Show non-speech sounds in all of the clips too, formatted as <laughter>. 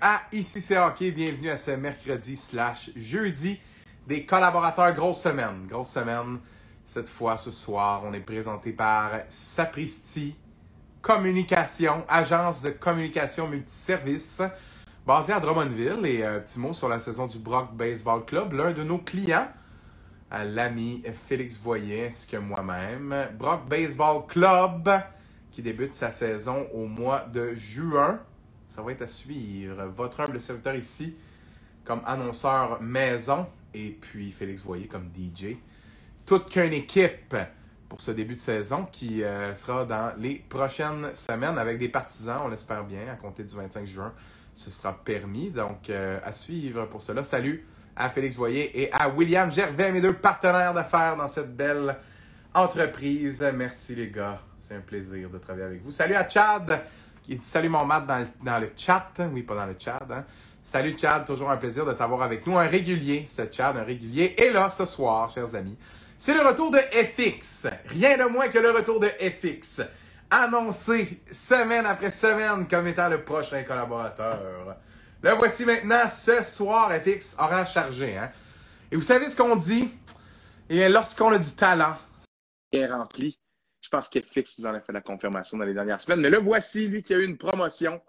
À Ici c'est hockey, bienvenue à ce mercredi slash jeudi des collaborateurs. Grosse semaine, grosse semaine. Cette fois, ce soir, on est présenté par Sapristi Communication, agence de communication multiservice basée à Drummondville. Et un petit mot sur la saison du Brock Baseball Club. L'un de nos clients, l'ami Félix Voyer ainsi que moi-même. Brock Baseball Club qui débute sa saison au mois de juin. Ça va être à suivre. Votre humble serviteur ici comme annonceur maison et puis Félix Voyer comme DJ. Toute qu'une équipe pour ce début de saison qui euh, sera dans les prochaines semaines avec des partisans, on l'espère bien, à compter du 25 juin. Ce sera permis. Donc, euh, à suivre pour cela. Salut à Félix Voyer et à William Gervais, mes deux partenaires d'affaires dans cette belle entreprise. Merci les gars. C'est un plaisir de travailler avec vous. Salut à Chad qui dit salut mon Matt dans le, dans le chat. Oui, pas dans le chat. Hein. Salut Chad, toujours un plaisir de t'avoir avec nous. Un régulier, c'est Chad, un régulier. Et là, ce soir, chers amis, c'est le retour de FX. Rien de moins que le retour de FX. Annoncé semaine après semaine comme étant le prochain collaborateur. Le voici maintenant ce soir, FX aura chargé. Hein? Et vous savez ce qu'on dit? Eh bien, lorsqu'on a du talent, est rempli. Je pense qu'FX nous en a fait la confirmation dans les dernières semaines. Mais le voici, lui qui a eu une promotion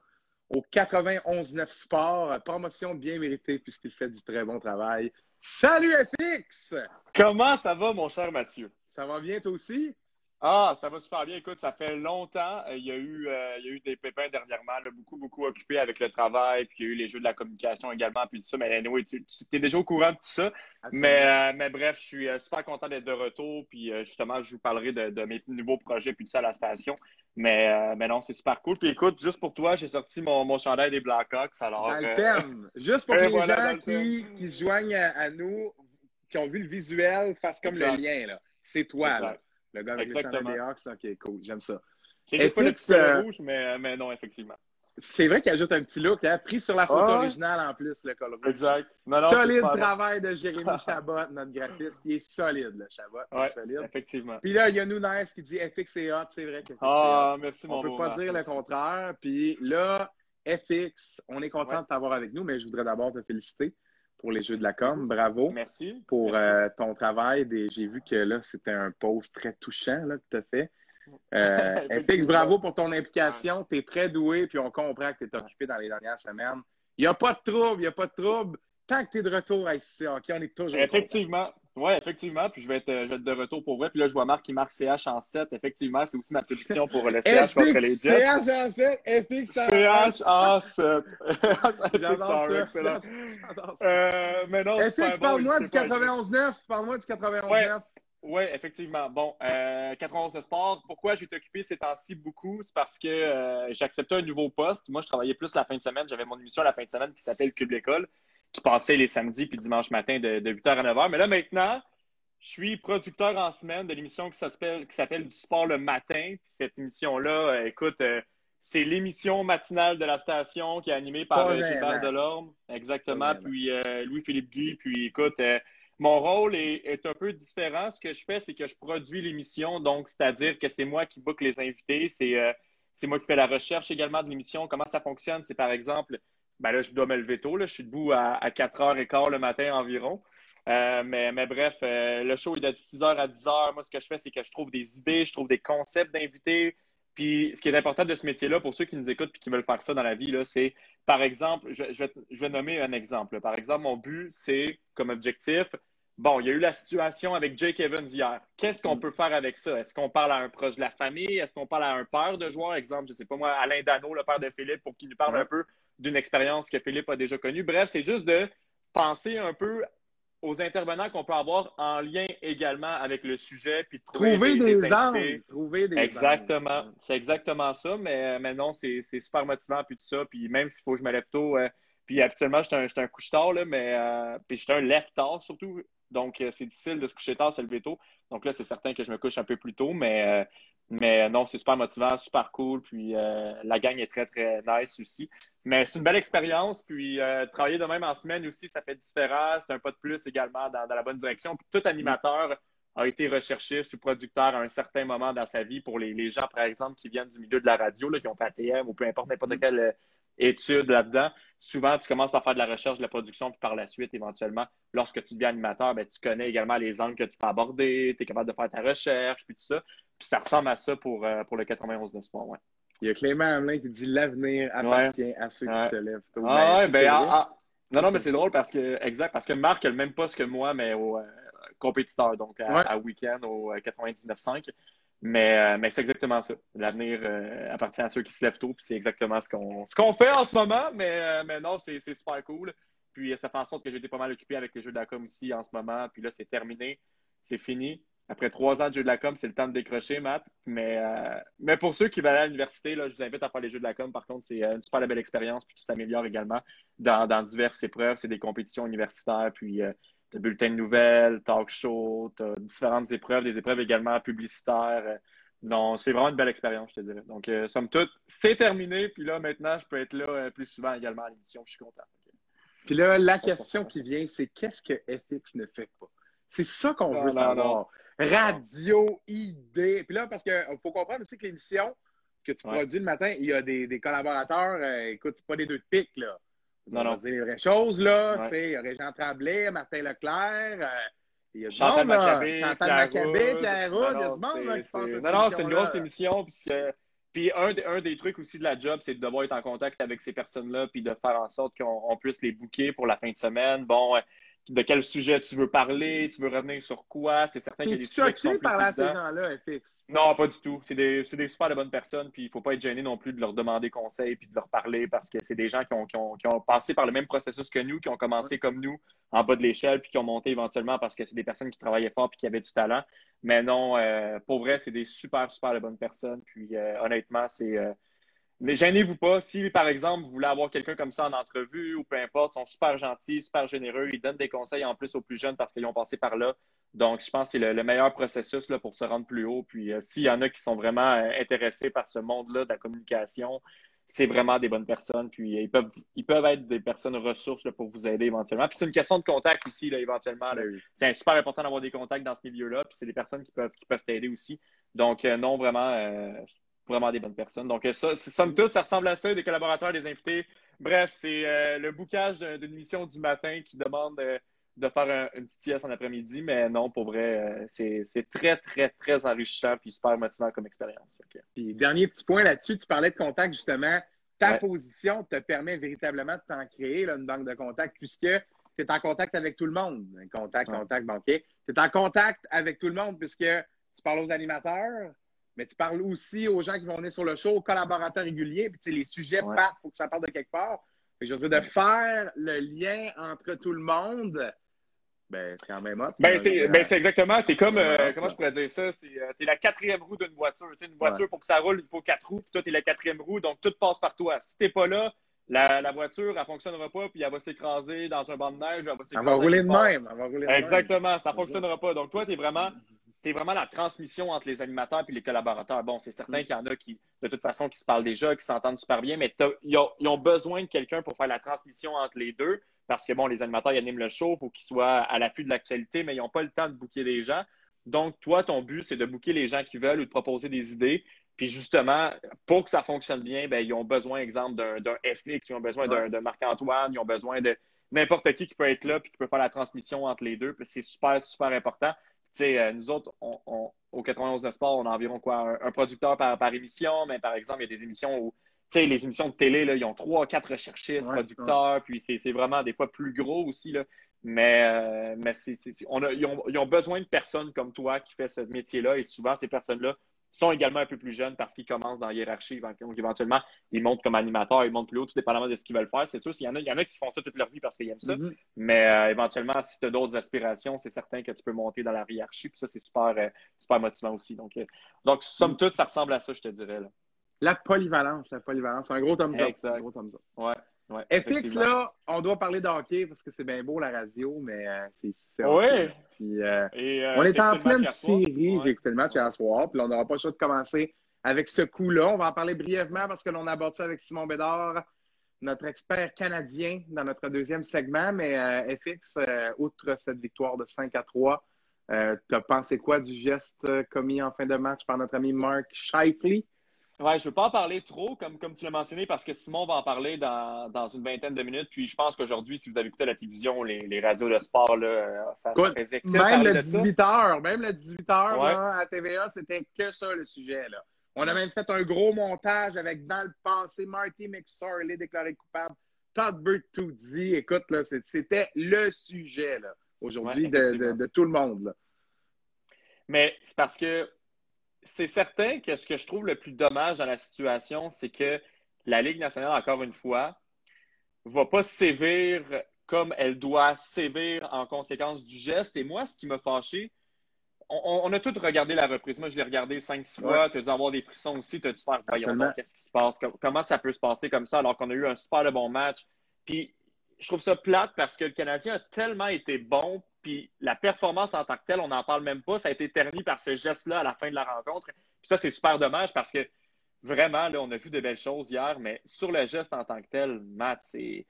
au 91-9 Sport. Promotion bien méritée puisqu'il fait du très bon travail. Salut FX! Comment ça va, mon cher Mathieu? Ça va bien toi aussi? Ah, ça va super bien. Écoute, ça fait longtemps. Euh, il, y a eu, euh, il y a eu des pépins dernièrement, beaucoup, beaucoup occupé avec le travail, puis il y a eu les jeux de la communication également, puis tout ça. Mais anyway, tu, tu es déjà au courant de tout ça. Mais, euh, mais bref, je suis super content d'être de retour, puis justement, je vous parlerai de, de, mes nouveaux projets, puis tout ça à la station. Mais, mais non, c'est super cool. Puis écoute, juste pour toi, j'ai sorti mon, mon chandail des Blackhawks. Alors, Juste pour <laughs> les gens qui, qui, se joignent à, nous, qui ont vu le visuel, fassent comme le lien. C'est toi. Là. Le gars avec Exactement. les Hawks, ok, cool, j'aime ça. J'ai pas le petit euh, rouge, mais, mais non, effectivement. C'est vrai qu'il ajoute un petit look, hein? pris sur la photo originale en plus, le col rouge. Exact. solide travail de Jérémy <laughs> Chabot, notre graphiste. Il est solide, le Chabot. Ouais, solide. effectivement. Puis là, il y a Nunes qui dit FX est hot, c'est vrai que Ah, merci, mon On peut pas dire le contraire. Puis là, FX, on est content de t'avoir avec nous, mais je voudrais d'abord te féliciter pour les Jeux de la com. Bravo. Merci. Pour euh, ton travail. J'ai vu que là, c'était un post très touchant là, que tu as fait. Euh, <laughs> FX, bravo pour ton implication. Tu es très doué, puis on comprend que tu es occupé dans les dernières semaines. Il n'y a pas de trouble, il n'y a pas de trouble. Tant que tu es de retour à ICC OK, on est toujours. Effectivement. Oui, effectivement. Puis je vais, être, je vais, être, de retour pour vrai. Puis là, je vois Marc qui marque CH en 7. Effectivement, c'est aussi ma prédiction pour le CH contre les Jets. CH en 7, FX en 7. CH en 7. <laughs> J'adore ça. Excellent. Euh, mais non, FX, parle-moi du 91-9. Parle-moi du 91-9. Ouais. Oui, effectivement. Bon, euh, 91 de sport. Pourquoi j'ai été occupé ces temps-ci beaucoup? C'est parce que euh, j'acceptais un nouveau poste. Moi, je travaillais plus la fin de semaine. J'avais mon émission la fin de semaine qui s'appelle Cube l'école qui passait les samedis puis dimanche matin de, 8h à 9h. Mais là, maintenant, je suis producteur en semaine de l'émission qui s'appelle Du sport le matin. Puis cette émission-là, euh, écoute, euh, c'est l'émission matinale de la station qui est animée par euh, Gilbert Delorme. Exactement. Puis Louis-Philippe Guy. Puis écoute, mon rôle est, un peu différent. Ce que je fais, c'est que je produis l'émission. Donc, c'est-à-dire que c'est moi qui book les invités. C'est moi qui fais la recherche également de l'émission. Comment ça fonctionne? C'est par exemple ben là, je dois me lever tôt. Là. Je suis debout à, 4h15 le matin environ. Euh, mais, mais, bref, euh, le show est de 6h à 10h. Moi, ce que je fais, c'est que je trouve des idées, je trouve des concepts d'invités. Puis, ce qui est important de ce métier-là, pour ceux qui nous écoutent et qui veulent faire ça dans la vie, c'est, par exemple, je, je, vais, je, vais, nommer un exemple. Par exemple, mon but, c'est, comme objectif, bon, il y a eu la situation avec Jake Evans hier. Qu'est-ce qu'on mm. peut faire avec ça? Est-ce qu'on parle à un proche de la famille? Est-ce qu'on parle à un père de joueur? Exemple, je ne sais pas moi, Alain Dano, le père de Philippe, pour qu'il nous parle un peu d'une expérience que Philippe a déjà connue. Bref, c'est juste de penser un peu aux intervenants qu'on peut avoir en lien également avec le sujet, puis trouver, des, angles. Trouver des exactement, c'est exactement ça. Mais, mais non, c'est super motivant puis tout ça. Puis même s'il faut que je me lève tôt, euh, puis habituellement j'étais un, un couche-tard là, mais euh, puis j'étais un lève-tard surtout. Donc euh, c'est difficile de se coucher tard, se lever tôt. Donc là, c'est certain que je me couche un peu plus tôt, mais mais non, c'est super motivant, super cool. Puis euh, la gang est très, très nice aussi. Mais c'est une belle expérience. Puis euh, travailler de même en semaine aussi, ça fait différent. C'est un pas de plus également dans, la bonne direction. Puis tout animateur a été recherché, sous producteur à un certain moment dans sa vie pour les, gens, par exemple, qui viennent du milieu de la radio, là, qui ont fait ATM ou peu importe n'importe quel études là-dedans. Souvent, tu commences par faire de la recherche, de la production, puis par la suite, éventuellement, lorsque tu deviens animateur, ben, tu connais également les angles que tu peux aborder, tu es capable de faire ta recherche, puis tout ça. Puis ça ressemble à ça pour, euh, pour le 91 de sport, ouais. Il y a Clément Hamelin qui dit l'avenir appartient à ceux qui se lèvent tôt. Ah, ouais, ben, ben ah, ah. non, non, mais c'est drôle parce que, exact, parce que Marc a le même poste que moi, mais au euh, compétiteur, donc à, week-end au 99.5. Euh, mais, mais c'est exactement ça. L'avenir appartient à ceux qui se lèvent tôt, puis c'est exactement ce qu'on ce qu'on fait en ce moment, mais, mais non, c'est super cool. Puis ça fait en sorte que été pas mal occupé avec les jeux d'ACOM aussi en ce moment, puis là, c'est terminé, c'est fini après trois ans de jeux de la com, c'est le temps de décrocher, Matt. Mais, euh, mais pour ceux qui veulent aller à l'université, je vous invite à faire les jeux de la com. Par contre, c'est euh, une super belle expérience, puis tu t'améliores également dans, dans, diverses épreuves. C'est des compétitions universitaires, puis euh, des bulletins de nouvelles, talk show, différentes épreuves, des épreuves également publicitaires. non, c'est vraiment une belle expérience, je te dirais. Donc, somme toute, c'est terminé. Puis là, maintenant, je peux être là plus souvent également à l'émission. Je suis content. Puis là, la question qui vient, c'est qu'est-ce que FX ne fait pas? C'est ça qu'on veut savoir radio, idée. Puis là, parce qu'il faut comprendre aussi que l'émission que tu produis le matin, il y a des, des collaborateurs, euh, écoute, c'est pas des deux de pique, là. Non, non. C'est les vraies choses, là. Tu sais, il y a Régent Tremblay, Martin Leclerc. Euh, il y a Chantal Maccabé, Maccabé, Pierre Roud, il y a du monde qui passe Non, non, c'est une grosse émission, puisque... Puis un, un, des trucs aussi de la job, c'est de devoir être en contact avec ces personnes-là, puis de faire en sorte qu'on puisse les booker pour la fin de semaine. Bon, de quel sujet tu veux parler, tu veux revenir sur quoi. C'est certain qu'il y a des sujets qui sont plus à ces gens-là, FX? Non, pas du tout. C'est des, des, super de bonnes personnes, puis il ne faut pas être gêné non plus de leur demander conseil puis de leur parler parce que c'est des gens qui ont, qui, ont, qui ont, passé par le même processus que nous, qui ont commencé comme nous en bas de l'échelle puis qui ont monté éventuellement parce que c'est des personnes qui travaillaient fort puis qui avaient du talent. Mais non, euh, pour vrai, c'est des super, super de bonnes personnes. Puis euh, honnêtement, c'est. Euh, mais gênez-vous pas. Si, par exemple, vous voulez avoir quelqu'un comme ça en entrevue ou peu importe, ils sont super gentils, super généreux. Ils donnent des conseils en plus aux plus jeunes parce qu'ils ont passé par là. Donc, je pense que c'est le, meilleur processus là, pour se rendre plus haut. Puis, euh, s'il y en a qui sont vraiment euh, intéressés par ce monde-là de la communication, c'est vraiment des bonnes personnes. Puis, ils peuvent, ils peuvent être des personnes ressources pour vous aider éventuellement. Puis, c'est une question de contact aussi, là, éventuellement. C'est super important d'avoir des contacts dans ce milieu-là. Puis, c'est des personnes qui peuvent, qui peuvent t'aider aussi. Donc, euh, non, vraiment, vraiment des bonnes personnes. Donc, ça, somme toute, ça ressemble à ça, des collaborateurs, des invités. Bref, c'est euh, le boucage d'une émission du matin qui demande euh, de faire une petite sieste en après-midi, mais non, pour vrai, euh, c'est très, très, très enrichissant puis super motivant comme expérience. Puis, dernier petit point là-dessus, tu parlais de contact, justement. Ta position te permet véritablement de t'en créer une banque de contact puisque tu es en contact avec tout le monde. Contact, contact, banquier. Tu es en contact avec tout le monde puisque tu parles aux animateurs, mais tu parles aussi aux gens qui vont venir sur le show, aux collaborateurs réguliers, puis les sujets partent, il faut que ça parte de quelque part. je veux dire, de faire le lien entre tout le monde, ben, c'est quand même hot. Ben, ben c'est exactement, tu es comme, euh, comment je pourrais dire ça, c'est, euh, tu es la quatrième roue d'une voiture. Tu sais, une voiture, pour que ça roule, il faut quatre roues, puis toi, tu es la quatrième roue, donc tout passe par toi. Si tu pas là, la, la, voiture, elle ne fonctionnera pas, puis elle va s'écraser dans un banc de neige, elle va s'écraser. Elle va rouler de même. Elle va rouler de Exactement, ça ne fonctionnera pas. Donc, toi, tu es vraiment c'est vraiment la transmission entre les animateurs et les collaborateurs. Bon, c'est certain mm. qu'il y en a qui, de toute façon, qui se parlent déjà, qui s'entendent super bien, mais ils ont, besoin de quelqu'un pour faire la transmission entre les deux parce que, bon, les animateurs, ils animent le show, faut qu'ils soient à l'affût de l'actualité, mais ils n'ont pas le temps de booker des gens. Donc, toi, ton but, c'est de booker les gens qui veulent ou de proposer des idées. Puis justement, pour que ça fonctionne bien, ben, ils ont besoin, exemple, d'un FX, ils ont besoin d'un Marc-Antoine, ils ont besoin de n'importe qui qui peut être là puis qui peut faire la transmission entre les deux. C'est super, super important. Euh, nous autres, au 91 de sport, on a environ quoi, un, producteur par, émission, mais par exemple, il y a des émissions où, tu sais, les émissions de télé, là, ils ont trois, quatre recherchistes, producteurs, puis c'est vraiment des fois plus gros aussi, là. Mais, euh, mais on a, ils, ont, ils, ont, besoin de personnes comme toi qui fait ce métier-là, et souvent, ces personnes-là sont également un peu plus jeunes parce qu'ils commencent dans la hiérarchie. Donc, éventuellement, ils montent comme animateurs, ils montent plus haut, tout dépendamment de ce qu'ils veulent faire. C'est sûr, s'il y en a, il y en a qui font ça toute leur vie parce qu'ils aiment ça. Mm-hmm. Mais euh, éventuellement, si tu as d'autres aspirations, c'est certain que tu peux monter dans la hiérarchie. Puis ça, c'est super, euh, super motivant aussi. Donc, euh, donc, somme mm. toute, ça ressemble à ça, je te dirais. Là. La polyvalence, la polyvalence. Un gros thumbs up. Un gros thumbs up. Ouais. FX, là, on doit parler de hockey parce que c'est bien beau la radio, mais euh, c'est. Oui. Puis, euh, euh, on est en pleine série. J'ai écouté le match hier soir, puis on n'aura pas le choix de commencer avec ce coup-là. On va en parler brièvement parce que l'on aborde ça avec Simon Bédard, notre expert canadien, dans notre deuxième segment. Mais FX, outre cette victoire de 5 à 3, tu as pensé quoi du geste commis en fin de match par notre ami Mark Shifley? Ouais, je ne veux pas en parler trop, comme, comme tu l'as mentionné, parce que Simon va en parler dans, dans une vingtaine de minutes. Puis je pense qu'aujourd'hui, si vous avez écouté la télévision, les, les radios de sport, là, ça, Écoute, ça faisait que Même le de ça. 18h, même le 18h Ouais. là, à TVA, c'était que ça le sujet. Là. On a même fait un gros montage avec dans le passé Marty McSorley déclaré coupable, Todd Bertuzzi. Écoute, là, c'est- c'était le sujet aujourd'hui Ouais, de, de, tout le monde. Là. Mais c'est parce que c'est certain que ce que je trouve le plus dommage dans la situation, c'est que la Ligue nationale, encore une fois, va pas sévir comme elle doit sévir en conséquence du geste. Et moi, ce qui m'a fâché, on, a tous regardé la reprise. Moi, je l'ai regardé cinq, six fois. Tu as dû avoir des frissons aussi. Tu as dû faire, voyons donc, qu'est-ce qui se passe? Com- Comment ça peut se passer comme ça alors qu'on a eu un super de bon match? Puis, je trouve ça plate parce que le Canadien a tellement été bon, puis la performance en tant que telle, on n'en parle même pas. Ça a été terni par ce geste-là à la fin de la rencontre. Puis ça, c'est super dommage parce que vraiment, là, on a vu de belles choses hier, mais sur le geste en tant que tel, Matt, c'est.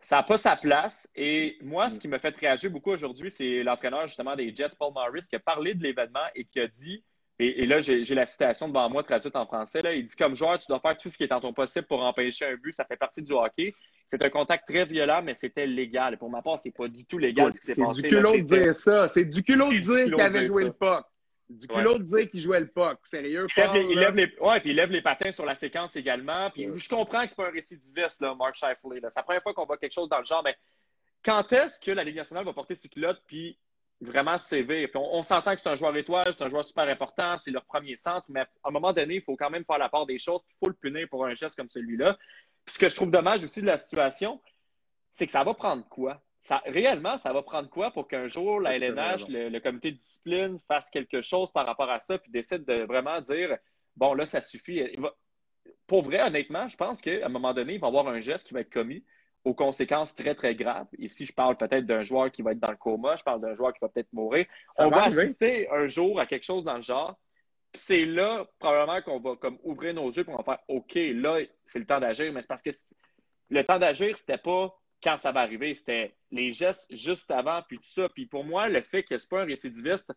Ça n'a pas sa place. Et moi, ce qui m'a fait réagir beaucoup aujourd'hui, c'est l'entraîneur justement des Jets, Paul Morris, qui a parlé de l'événement et qui a dit, et, et là, j'ai la citation devant moi traduite en français, là, il dit comme joueur, tu dois faire tout ce qui est en ton possible pour empêcher un but. Ça fait partie du hockey. C'est un contact très violent, mais c'était légal. Et pour ma part, c'est pas du tout légal ce qui s'est C'est passé. du là. culot de dire ça. C'est du culot de C'est du dire qu'il avait joué ça. le puck. Du Ouais. culot de dire qu'il jouait le puck. Sérieux, Il lève, Paul, les, il là? lève les- ouais, puis il lève les patins sur la séquence également. Puis je comprends que c'est pas un récidiviste, là, Mark Scheifele. là. C'est la première fois qu'on voit quelque chose dans le genre, mais quand est-ce que la Ligue nationale va porter ses culottes puis vraiment se sévir? Puis on, on s'entend que c'est un joueur étoile, c'est un joueur super important, c'est leur premier centre, mais à un moment donné, il faut quand même faire la part des choses, puis il faut le punir pour un geste comme celui-là. Puis ce que je trouve dommage aussi de la situation, c'est que ça va prendre quoi? Ça, réellement, ça va prendre quoi pour qu'un jour la LNH, le, le comité de discipline, fasse quelque chose par rapport à ça, puis décide de vraiment dire bon, là, ça suffit. Va- Pour vrai, honnêtement, je pense qu'à un moment donné, il va y avoir un geste qui va être commis aux conséquences très, très graves. Ici, je parle peut-être d'un joueur qui va être dans le coma, je parle d'un joueur qui va peut-être mourir. Ça On va va assister un jour à quelque chose dans le genre. Puis C'est là, probablement, qu'on va comme ouvrir nos yeux on va faire OK, là, c'est le temps d'agir. Mais c'est parce que le temps d'agir, c'était pas quand ça va arriver, c'était les gestes juste avant, puis tout ça. Puis pour moi, le fait que c'est pas un récidiviste,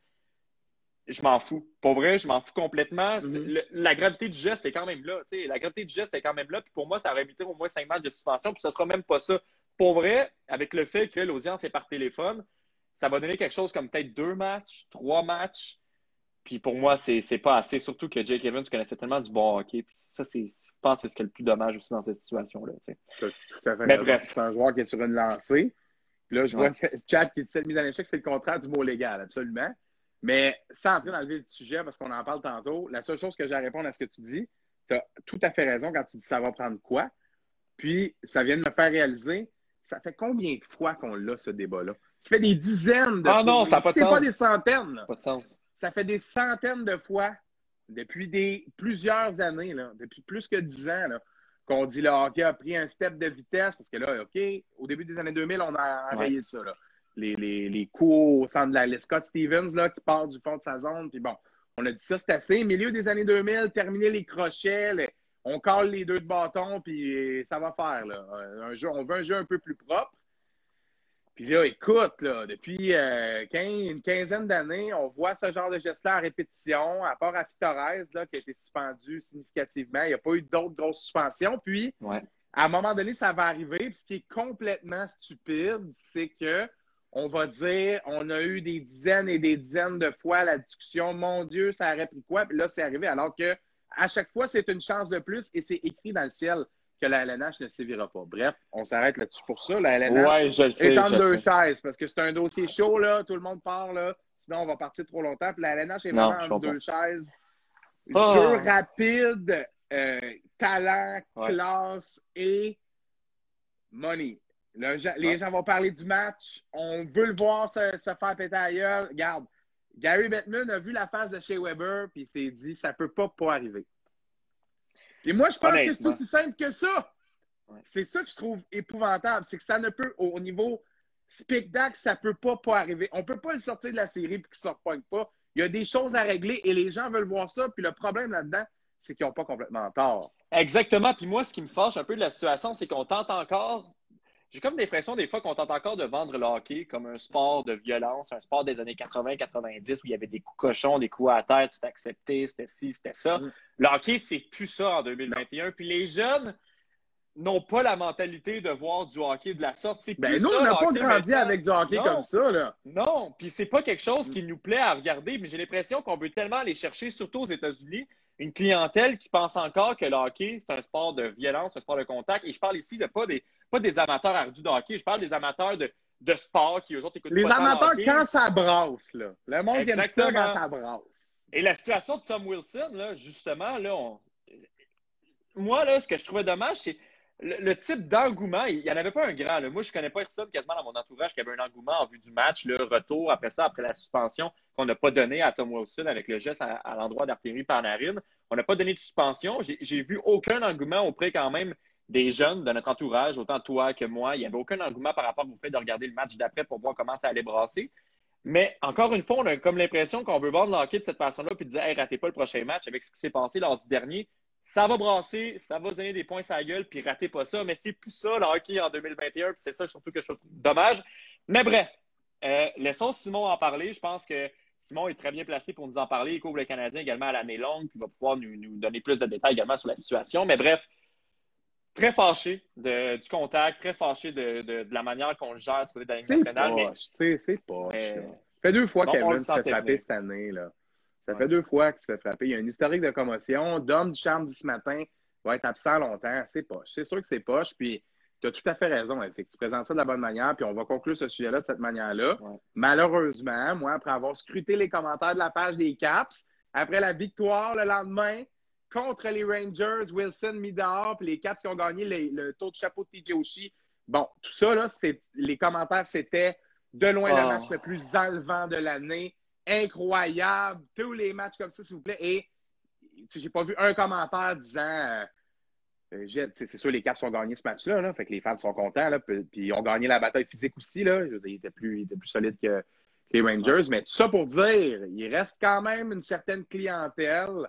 je m'en fous. Pour vrai, je m'en fous complètement. Mhm. le- la gravité du geste est quand même là. tu sais. La gravité du geste est quand même là. Puis pour moi, ça aurait évité au moins cinq matchs de suspension. Puis ce sera même pas ça. Pour vrai, avec le fait que l'audience est par téléphone, ça va donner quelque chose comme peut-être deux matchs, trois matchs. Puis pour moi, c'est c'est pas assez. Surtout que Jake Evans connaissait tellement du bon hockey. Puis ça, c'est, je pense que c'est ce qui est le plus dommage aussi dans cette situation-là. Tout à fait. Mais bref. C'est un joueur qui est sur une lancée. Puis là, je Ouais. vois <laughs> Chad qui dit cette mise en échec, c'est le contraire du mot légal, absolument. Mais sans entrer dans le vif du sujet, parce qu'on en parle tantôt, la seule chose que j'ai à répondre à ce que tu dis, tu as tout à fait raison quand tu dis ça va prendre quoi. Puis, ça vient de me faire réaliser, ça fait combien de fois qu'on l'a, ce débat-là? Ça fait des dizaines de Ah fois. non, ça a pas de C'est sens. pas des centaines, là. Pas de sens. Ça fait des centaines de fois, depuis des plusieurs années, là, depuis plus que dix ans, là, qu'on dit le hockey a pris un step de vitesse, parce que là, OK, au début des années 2000, on a enrayé ça. Là. Les, les, les coups au centre de la les Scott Stevens là, qui part du fond de sa zone. Puis bon, on a dit ça, c'est assez. Milieu des années 2000, terminer les crochets, les- on colle les deux de bâton, puis ça va faire. Là. Un jeu, on veut un jeu un peu plus propre. Puis là, écoute, là, depuis euh, une quinzaine d'années, on voit ce genre de geste-là à répétition, à part à Fitorez, là, qui a été suspendu significativement. Il n'y a pas eu d'autres grosses suspensions. Puis, Ouais. à un moment donné, ça va arriver. Puis, ce qui est complètement stupide, c'est que on va dire, on a eu des dizaines et des dizaines de fois la discussion, mon Dieu, ça aurait pris quoi? Puis là, c'est arrivé, alors que à chaque fois, c'est une chance de plus et c'est écrit dans le ciel que la LNH ne sévira pas. Bref, on s'arrête là-dessus pour ça. La LNH Ouais, je le sais. est en je deux sais. chaises parce que c'est un dossier chaud, là. Tout le monde part, là. Sinon, on va partir trop longtemps. Puis la LNH est Non, vraiment en deux chaises. Ah. Jeu rapide, euh, talent, Ouais. classe et money. Le les Ouais. gens vont parler du match. On veut le voir se, se faire péter à gueule. Regarde, Gary Bettman a vu la face de chez Weber puis il s'est dit ça peut pas pas arriver. Et moi, je pense que c'est aussi simple que ça. Ouais. C'est ça que je trouve épouvantable. C'est que ça ne peut, au, au niveau spectacle, ça peut pas pas arriver. On peut pas le sortir de la série puis qu'il ne sorte pas. Il y a des choses à régler et les gens veulent voir ça. Puis le problème là-dedans, c'est qu'ils n'ont pas complètement tort. Exactement. Puis moi, ce qui me fâche un peu de la situation, c'est qu'on tente encore j'ai comme l'impression des fois qu'on tente encore de vendre le hockey comme un sport de violence, un sport des années 80-90 où il y avait des coups cochons, des coups à terre, c'était accepté, c'était ci, c'était ça. Mm. Le hockey, c'est plus ça en 2021. Puis les jeunes n'ont pas la mentalité de voir du hockey de la sorte. Ben nous, on n'a pas grandi avec du hockey comme ça. Là. Non, puis c'est pas quelque chose qui nous plaît à regarder, mais j'ai l'impression qu'on veut tellement aller chercher, surtout aux États-Unis, une clientèle qui pense encore que le hockey, c'est un sport de violence, un sport de contact. Et je parle ici de pas des, pas des amateurs ardus de hockey, je parle des amateurs de, de sport qui, eux autres, écoutent Les amateurs quand ça brasse, là. Le monde aime ça quand ça brasse. Et la situation de Tom Wilson, là, justement, là, moi, là, ce que je trouvais dommage, c'est le, type d'engouement, il n'y en avait pas un grand. Moi, je ne connais pas personne quasiment dans mon entourage qui avait un engouement en vue du match, le retour après ça, après la suspension qu'on n'a pas donnée à Tom Wilson avec le geste à, l'endroit d'Artérie Panarin. On n'a pas donné de suspension. J'ai vu aucun engouement auprès quand même des jeunes de notre entourage, autant toi que moi. Il n'y avait aucun engouement par rapport au fait de regarder le match d'après pour voir comment ça allait brasser. Mais encore une fois, on a comme l'impression qu'on veut vendre le de cette façon-là puis dire hey, ratez pas le prochain match avec ce qui s'est passé lors du dernier ça va brasser, ça va donner des points à la gueule, puis ratez pas ça. Mais c'est plus ça, le hockey en 2021, puis c'est ça surtout que je trouve dommage. Mais bref, euh, laissons Simon en parler. Je pense que Simon est très bien placé pour nous en parler. Il couvre le Canadien également à l'année longue, puis va pouvoir nous, donner plus de détails également sur la situation. Mais bref, très fâché du contact, très fâché de, la manière qu'on gère du côté de la Ligue nationale. C'est pas. Ça fait deux fois qu'elle s'est fait frapper cette année. là. Ça fait deux fois qu'il se fait frapper. Il y a un historique de commotion. Dom du charme ce matin va être absent longtemps. C'est poche. C'est sûr que c'est poche. Puis tu as tout à fait raison. Fait tu présentes ça de la bonne manière. Puis on va conclure ce sujet-là de cette manière-là. Malheureusement, moi, après avoir scruté les commentaires de la page des Caps, après la victoire le lendemain contre les Rangers, Wilson, Midar, puis les Caps qui ont gagné le taux de chapeau de TJ Bon, tout ça, là, les commentaires, c'était de loin le ah. match le plus enlevant de l'année incroyable. Tous les matchs comme ça, s'il vous plaît. Et j'ai pas vu un commentaire disant euh, euh, c'est sûr, les Caps ont gagné ce match-là, là, fait que les fans sont contents, là, puis ils ont gagné la bataille physique aussi. Là. Je ils, étaient plus, ils plus solides que, les Rangers. Mais tout ça pour dire, il reste quand même une certaine clientèle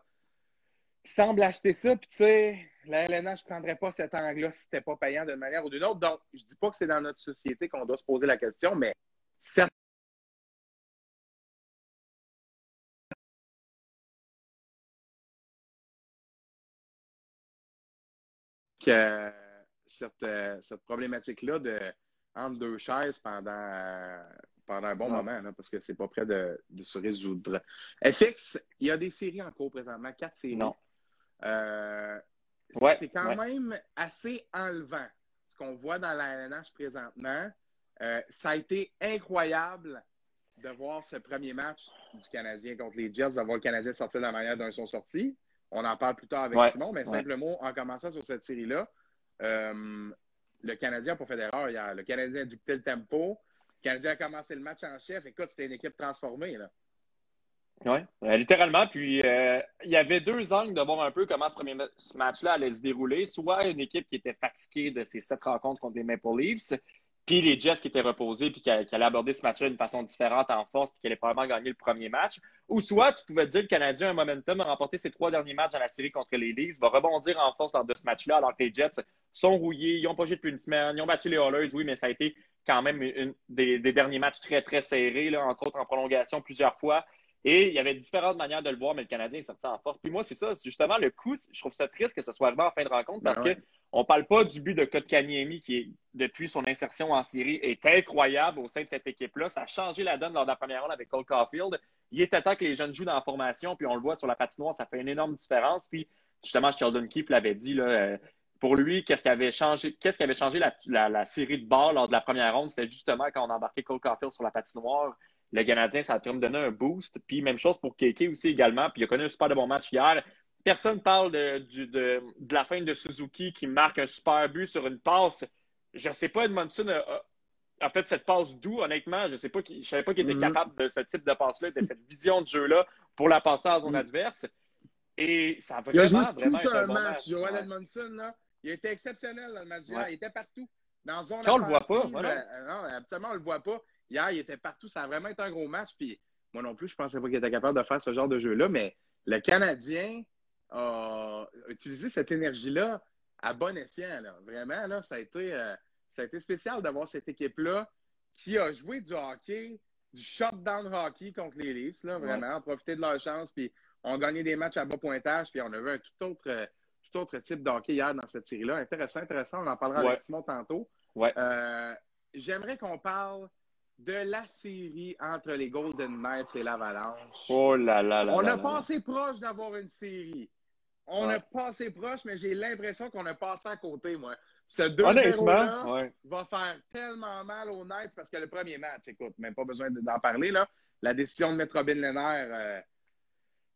semble acheter ça. Puis tu sais, la LNH ne prendrait pas cet angle-là si c'était pas payant d'une manière ou d'une autre. Donc, je dis pas que c'est dans notre société qu'on doit se poser la question, mais que cette, euh, cette problématique-là de entre deux chaises pendant, euh, pendant un bon moment, parce que c'est pas prêt de, se résoudre. FX, il y a des séries en cours présentement, quatre séries. Non. Euh, c'est quand même assez enlevant ce qu'on voit dans la LNH présentement. ça a été incroyable de voir ce premier match du Canadien contre les Jets, de voir le Canadien sortir de la manière dont ils sont sortis. On en parle plus tard avec Simon, mais simplement, en commençant sur cette série-là, euh, le Canadien n'a pas fait d'erreur hier. Le Canadien a dicté le tempo. Le Canadien a commencé le match en chef. Écoute, c'était une équipe transformée. Là. Oui, euh, littéralement. Puis, euh, il y avait deux angles de voir un peu comment ce premier match-là allait se dérouler. Soit une équipe qui était fatiguée de ses sept rencontres contre les Maple Leafs, puis les Jets qui étaient reposés, puis qui, allaient aborder ce match-là d'une façon différente en force, puis qui allaient probablement gagner le premier match. Ou soit tu pouvais dire que le Canadien a un momentum, a remporté ses trois derniers matchs dans la série contre les Leafs, va rebondir en force dans ce match-là, alors que les Jets sont rouillés, ils n'ont pas joué depuis une semaine, ils ont battu les Oilers, oui, mais ça a été quand même une, des, derniers matchs très, très serrés, là, entre autres en prolongation plusieurs fois. Et il y avait différentes manières de le voir, mais le Canadien est sorti en force. Puis moi, c'est ça, justement le coup, je trouve ça triste que ce soit arrivé en fin de rencontre parce ben que on ne parle pas du but de Kotkaniemi qui, depuis son insertion en série, est incroyable au sein de cette équipe-là. Ça a changé la donne lors de la première ronde avec Cole Caulfield. Il est temps que les jeunes jouent dans la formation, puis on le voit sur la patinoire, ça fait une énorme différence. Puis justement, Sheldon Keefe l'avait dit, là, euh, pour lui, qu'est-ce qui avait changé, qu'est-ce qui avait changé la, série de balles lors de la première ronde? C'était justement quand on a embarqué Cole Caulfield sur la patinoire. Le Canadien, ça a pu me donner un boost. Puis même chose pour Keke aussi également. Puis il a connu un super de bon match hier personne parle de, la fin de Suzuki qui marque un super but sur une passe. Je ne sais pas, Edmondson a, fait cette passe d'où, honnêtement? Je ne sais pas, je savais pas qu'il était mm-hmm. capable de ce type de passe-là, de cette vision de jeu-là pour la passer à son mm. adverse. Et ça a vraiment, il a vraiment tout un match, Joel Edmondson. Là. Il été exceptionnel dans le match Il était partout. Dans zone on le voit pas. Voilà. Euh, non, absolument, on le voit pas. Hier, il était partout. Ça a vraiment été un gros match. Puis moi non plus, je pensais pas qu'il était capable de faire ce genre de jeu-là. Mais le Canadien, a utilisé cette énergie-là à bon escient. Vraiment, là, ça a été. Euh, ça a été spécial d'avoir cette équipe-là qui a joué du hockey, du shutdown hockey contre les Leafs, là, vraiment, ouais. profiter de leur chance, puis on a gagné des matchs à bas pointage, puis on avait un tout autre, tout autre type de hockey hier dans cette série-là. Intéressant, intéressant. On en parlera avec Simon tantôt. Ouais. Euh, J'aimerais qu'on parle de la série entre les Golden Knights et l'Avalanche. Oh là là là. On là, a là, passé proche d'avoir une série. On Ouais. a passé proche, mais j'ai l'impression qu'on a passé à côté, moi. Ce 2 Honnêtement, ouais. va faire tellement mal aux Knights parce que le premier match, écoute, même pas besoin de- d'en parler, là. La décision de mettre Robin Lehner, euh,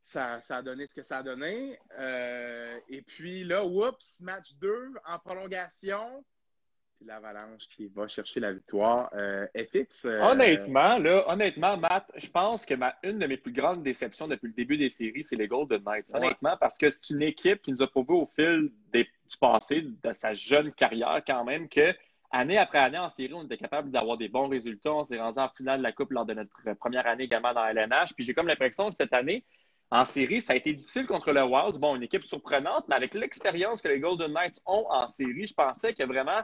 ça, ça a donné ce que ça a donné. Euh, et puis là, oups, match 2 en prolongation. Puis l'Avalanche qui va chercher la victoire. Euh, FX. euh, Honnêtement, là, honnêtement, Matt, je pense que ma, une de mes plus grandes déceptions depuis le début des séries, c'est les Golden Knights. Ouais. Honnêtement, parce que c'est une équipe qui nous a prouvé au fil des- du passé, de sa jeune carrière quand même, que année après année en série, on était capable d'avoir des bons résultats. On s'est rendu en finale de la Coupe lors de notre première année également dans LNH. Puis j'ai comme l'impression que cette année, en série, ça a été difficile contre le Wild. Bon, une équipe surprenante, mais avec l'expérience que les Golden Knights ont en série, je pensais que vraiment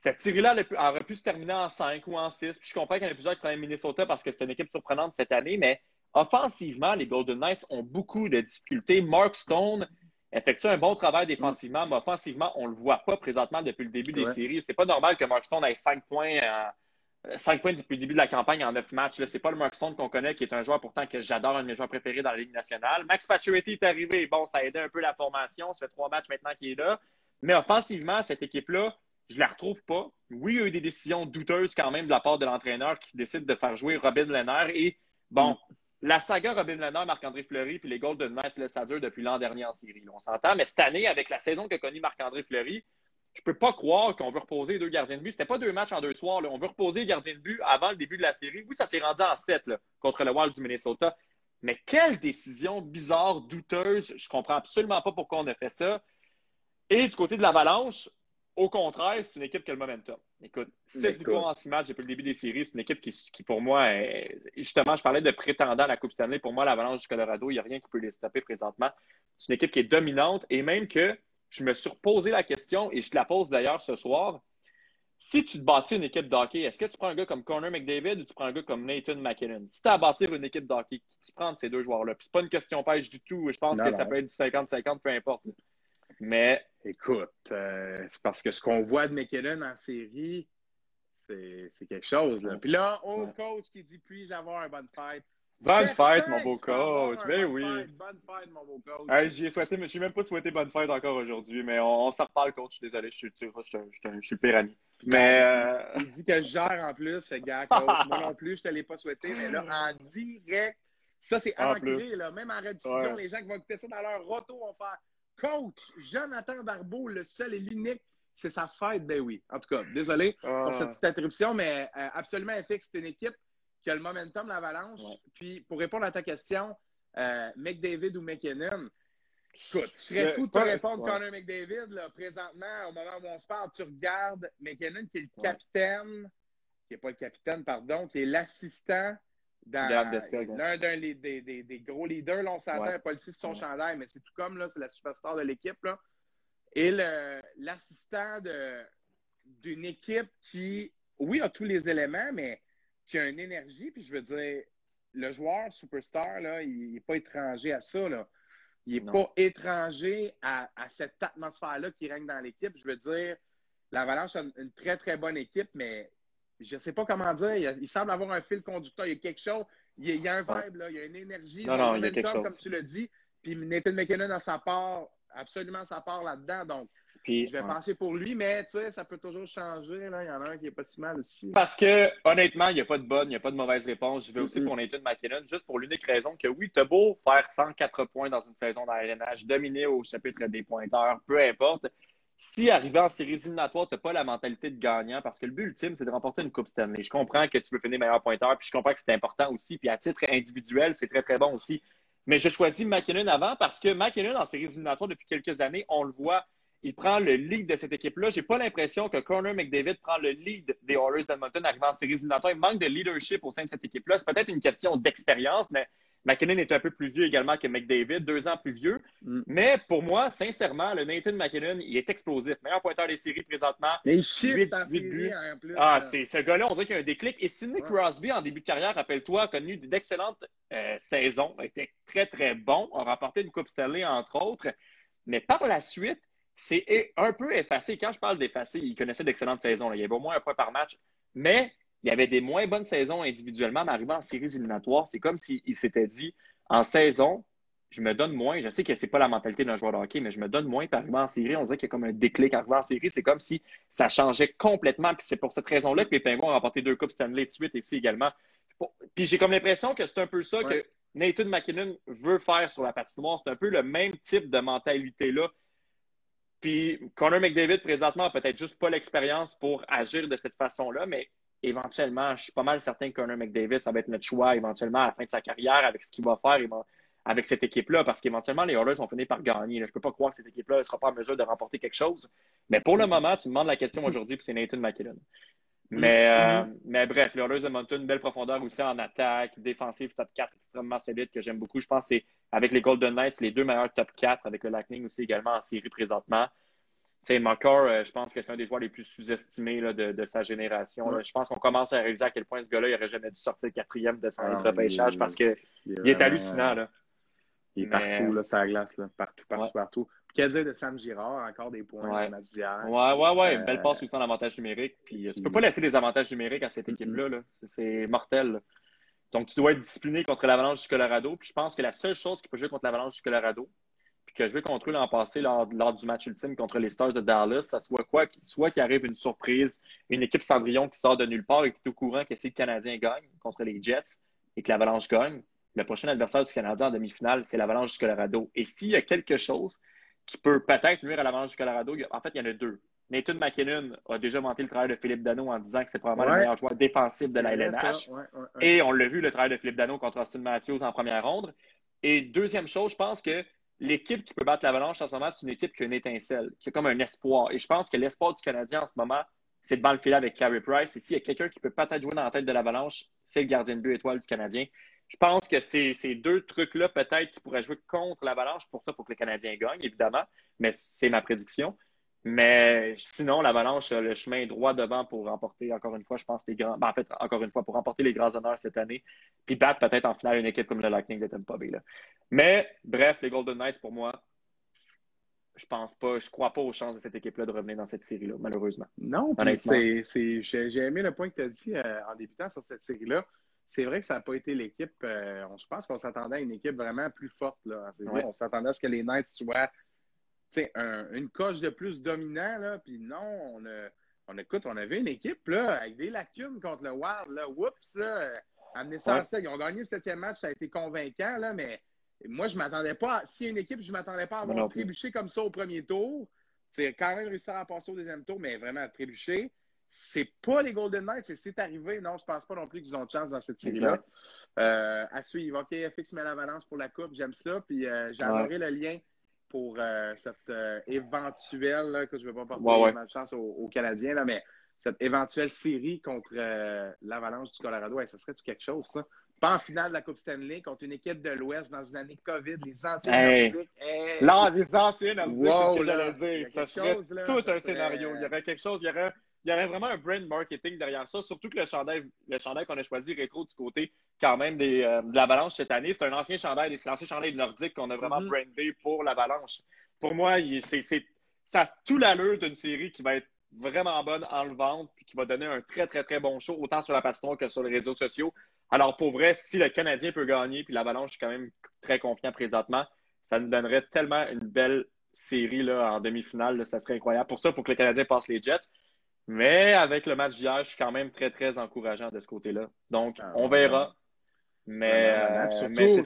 cette série-là aurait pu se terminer en 5 ou en 6. Puis je comprends qu'il y en a plusieurs qui prennent Minnesota parce que c'est une équipe surprenante cette année, mais offensivement, les Golden Knights ont beaucoup de difficultés. Mark Stone effectue un bon travail défensivement, mais offensivement, on ne le voit pas présentement depuis le début des Ouais. séries. C'est pas normal que Mark Stone ait 5 points, en- 5 points depuis le début de la campagne en 9 matchs. Ce n'est pas le Mark Stone qu'on connaît, qui est un joueur pourtant que j'adore, un de mes joueurs préférés dans la Ligue nationale. Max Pacioretty est arrivé. Bon, ça a aidé un peu la formation. Ça fait trois matchs maintenant qu'il est là. Mais offensivement, cette équipe-là, je la retrouve pas. Oui, il y a eu des décisions douteuses quand même de la part de l'entraîneur qui décide de faire jouer Robin Lehner. Et bon, la saga Robin Lehner, Marc-André Fleury, puis les Golden Knights, là, ça dure depuis l'an dernier en série. là, on s'entend. Mais cette année, avec la saison qu'a connue Marc-André Fleury, je peux pas croire qu'on veut reposer deux gardiens de but. C'était pas deux matchs en deux soirs. là. On veut reposer les gardiens de but avant le début de la série. Oui, ça s'est rendu en 7 là, contre le Wild du Minnesota. Mais quelle décision bizarre, douteuse. Je comprends absolument pas pourquoi on a fait ça. Et du côté de l'Avalanche, au contraire, c'est une équipe qui a le momentum. Écoute, 6 Écoute. victoires en 6 matchs depuis le début des séries. C'est une équipe qui, qui, pour moi, est... justement, je parlais de prétendant à la Coupe Stanley. Pour moi, l'Avalanche du Colorado, il n'y a rien qui peut les stopper présentement. C'est une équipe qui est dominante et même que je me suis reposé la question et je te la pose d'ailleurs ce soir. Si tu te bâtis une équipe d'hockey, est-ce que tu prends un gars comme Connor McDavid ou tu prends un gars comme Nathan McKinnon? Si tu as à bâtir une équipe d'hockey, qui tu prends de ces deux joueurs-là? Puis c'est pas une question pêche du tout. Je pense Non, que non. ça peut être du 50-50, peu importe. Mais Écoute, euh, c'est parce que ce qu'on voit de McKinnon en série, c'est quelque chose. Là. Puis là, au Ouais. coach qui dit puis-je avoir une bonne fête? bonne fête, mon beau coach. Ben oui. fête, bonne fête, mon beau coach. Hey, j'y ai souhaité, mais je n'ai même pas souhaité bonne fête encore aujourd'hui, mais on, on s'en reparle, coach. Je suis désolé, je suis, je je je suis le pire ami. Mais euh, Il dit que je gère en plus, ce gars, <laughs> coach. Moi non plus, je te l'ai pas souhaité, mais là, en direct, ça c'est ancré, là. Même en rediffusion, Ouais. les gens qui vont écouter ça dans leur auto vont faire Coach, Jonathan Barbeau, le seul et l'unique, c'est sa fête, ben oui. En tout cas, désolé pour cette petite interruption, mais euh, absolument FX, c'est une équipe qui a le momentum, l'avalanche. Ouais. Puis, pour répondre à ta question, euh, McDavid ou McKinnon, écoute, je serais fou de te répondre ouais. Connor McDavid. Là, présentement, au moment où on se parle, tu regardes McKinnon, qui est le Ouais. capitaine, qui n'est pas le capitaine, pardon, qui est l'assistant l'un d'un des, des- des- des gros leaders. Là, on s'entend, Ouais. pas le sur son Ouais. chandail, mais c'est tout comme, là, c'est la superstar de l'équipe. là. Et l'assistant d'une équipe qui, oui, a tous les éléments, mais qui a une énergie. Puis je veux dire, le joueur superstar, là, il n'est pas étranger à ça. Là. Il n'est pas étranger à, à cette atmosphère-là qui règne dans l'équipe. Je veux dire, l'Avalanche a une très, très bonne équipe, mais je ne sais pas comment dire. Il, semble avoir un fil conducteur. Il y a quelque chose. Il y a, il y a un vibe, là. il y a une énergie. Non, non, il y a quelque chose. comme tu l'as dit. Puis Nathan McKinnon a sa part, absolument sa part là-dedans. Donc, puis, je vais ouais. pencher pour lui, mais tu sais, ça peut toujours changer. Là. Il y en a un qui est pas si mal aussi. Parce que, honnêtement, il n'y a pas de bonne, il n'y a pas de mauvaise réponse. Je vais aussi pour Nathan McKinnon, juste pour l'unique raison que oui, t'as beau faire 104 points dans une saison LNH, dominer au chapitre des pointeurs, peu importe. Si arrivé en séries éliminatoires, tu n'as pas la mentalité de gagnant, parce que le but ultime, c'est de remporter une Coupe Stanley. Je comprends que tu veux finir meilleur pointeur, puis je comprends que c'est important aussi, puis à titre individuel, c'est très, très bon aussi. Mais j'ai choisi McKinnon avant parce que McKinnon, en séries éliminatoires, depuis quelques années, on le voit, il prend le lead de cette équipe-là. J'ai pas l'impression que Connor McDavid prend le lead des Oilers d'Edmonton arrivant en séries éliminatoires. Il manque de leadership au sein de cette équipe-là. C'est peut-être une question d'expérience, mais McKinnon est un peu plus vieux également que McDavid, deux ans plus vieux. Mm. Mais pour moi, sincèrement, le Nathan McKinnon, il est explosif. Meilleur pointeur des séries présentement. En série en plus. Ah, c'est ce gars-là, on dirait qu'il y a un déclic. Et Sidney Crosby, en début de carrière, rappelle-toi, a connu d'excellentes euh, saisons, a été très, très bon, a remporté une Coupe Stanley, entre autres. Mais par la suite, c'est un peu effacé. Quand je parle d'effacé, il connaissait d'excellentes saisons. Il y avait au moins un point par match. Mais il y avait des moins bonnes saisons individuellement, mais arrivant en séries éliminatoires, c'est comme s'il s'était dit en saison, je me donne moins. Je sais que ce n'est pas la mentalité d'un joueur de hockey, mais je me donne moins. Par arriver en série, on dirait qu'il y a comme un déclic. Arriver en série, c'est comme si ça changeait complètement. Puis c'est pour cette raison-là que les Penguins ont remporté deux Coupes Stanley de suite ici également. Puis j'ai comme l'impression que c'est un peu ça que Nathan McKinnon veut faire sur la patinoire. C'est un peu le même type de mentalité-là. Puis Connor McDavid, présentement, n'a peut-être juste pas l'expérience pour agir de cette façon-là, mais éventuellement, je suis pas mal certain que Connor McDavid, ça va être notre choix éventuellement à la fin de sa carrière avec ce qu'il va faire avec cette équipe-là, parce qu'éventuellement, les Oilers vont finir par gagner. Je ne peux pas croire que cette équipe-là ne sera pas en mesure de remporter quelque chose. Mais pour le moment, tu me demandes la question aujourd'hui, puis c'est Nathan McKinnon. Mais, euh, mm-hmm. mais bref, les Oilers de une belle profondeur aussi en attaque, défensive top 4 extrêmement solide que j'aime beaucoup. Je pense que c'est avec les Golden Knights, les deux meilleurs top 4, avec le Lightning aussi également en série présentement sais, Makar, euh, je pense que c'est un des joueurs les plus sous-estimés de, sa génération. Je pense qu'on commence à réaliser à quel point ce gars-là, il n'aurait jamais dû sortir quatrième de son ah, repêchage parce qu'il est, hallucinant. Là. Il est partout, là, sa glace, là. partout, partout, partout. Quel dire de Sam Girard, encore des points ouais. de match d'hier. Ouais, ouais, ouais. Une belle passe aussi en avantage numérique. Puis, euh, tu peux pas laisser des avantages numériques à cette équipe-là. Là. C'est mortel. Donc, tu dois être discipliné contre l'Avalanche du Colorado. Puis, je pense que la seule chose qui peut jouer contre l'Avalanche du Colorado, que je vais contre eux l'an passé lors, du match ultime contre les Stars de Dallas, ça soit quoi, soit qu'il arrive une surprise, une équipe Cendrillon qui sort de nulle part et qui est au courant que si le Canadien gagne contre les Jets et que l'Avalanche gagne, le prochain adversaire du Canadien en demi-finale, c'est l'Avalanche du Colorado. Et s'il y a quelque chose qui peut peut-être nuire à l'Avalanche du Colorado, en fait, il y en a deux. Nathan McKinnon a déjà vanté le travail de Philippe Dano en disant que c'est probablement le meilleur joueur défensif de la LNH. et on l'a vu, le travail de Philippe Dano contre Austin Matthews en première ronde. Et deuxième chose, je pense que l'équipe qui peut battre l'Avalanche en ce moment, c'est une équipe qui a une étincelle, qui a comme un espoir. Et je pense que l'espoir du Canadien en ce moment, c'est de le filet avec Carey Price. Et s'il y a quelqu'un qui peut peut-être jouer dans la tête de l'Avalanche, c'est le gardien de but étoile du Canadien. Je pense que c'est ces deux trucs-là, peut-être, qui pourraient jouer contre l'Avalanche. Pour ça, il faut que le Canadien gagne, évidemment. Mais c'est ma prédiction. Mais sinon, l'Avalanche a le chemin droit devant pour remporter, encore une fois, je pense, les grands. Ben, en fait, encore une fois, pour remporter les grands honneurs cette année. Puis battre peut-être en finale une équipe comme le Lightning de Tampa Bay. Là. Mais bref, les Golden Knights, pour moi, je pense pas, je crois pas aux chances de cette équipe-là de revenir dans cette série-là, malheureusement. Non, c'est, j'ai aimé le point que tu as dit euh, en débutant sur cette série-là. C'est vrai que ça n'a pas été l'équipe. Euh, je pense qu'on s'attendait à une équipe vraiment plus forte. Là. On s'attendait à ce que les Knights soient un, une coche de plus dominant, là, puis non, on a, on écoute, on avait une équipe là, avec des lacunes contre le Wild, là, oups, là, amener ça Ils ont gagné le septième match, ça a été convaincant, là, mais moi, je m'attendais pas, si une équipe, je m'attendais pas à avoir trébuché comme ça au premier tour. C'est quand même réussi à passer au deuxième tour, mais vraiment à trébucher. C'est pas les Golden Knights, c'est arrivé. Non, je pense pas non plus qu'ils ont de chance dans cette série-là. Euh, à suivre. OK, FX met la balance pour la coupe, j'aime ça. Puis euh, j'ai adoré le lien pour euh, cette euh, éventuelle, que je ne vais pas porter de chance aux, Canadiens, là, mais cette éventuelle série contre euh, l'Avalanche du Colorado, ça serait-tu quelque chose, ça? Pas en finale de la Coupe Stanley contre une équipe de l'Ouest dans une année COVID, les anciens hey. Nordiques. Là, les anciens Nordiques, c'est ce que j'allais dire. Ça serait tout un scénario. Il y aurait quelque chose, il y aurait il y aurait vraiment un brand marketing derrière ça, surtout que le chandail, le chandail qu'on a choisi rétro du côté quand même des, euh, de l'Avalanche cette année, c'est un ancien chandail, c'est l'ancien chandail nordique qu'on a vraiment mm-hmm. brandé pour l'Avalanche. Pour moi, c'est, ça a tout l'allure d'une série qui va être vraiment bonne en le ventre puis qui va donner un très, très, très bon show, autant sur la patinoire que sur les réseaux sociaux. Alors, pour vrai, si le Canadien peut gagner, puis l'Avalanche, je suis quand même très confiant présentement, ça nous donnerait tellement une belle série là, en demi-finale. ça serait incroyable. Pour ça, il faut que le Canadien passe les Jets. Mais avec le match d'hier, je suis quand même très, très encourageant de ce côté-là. Donc, ah, on verra. Mais, euh,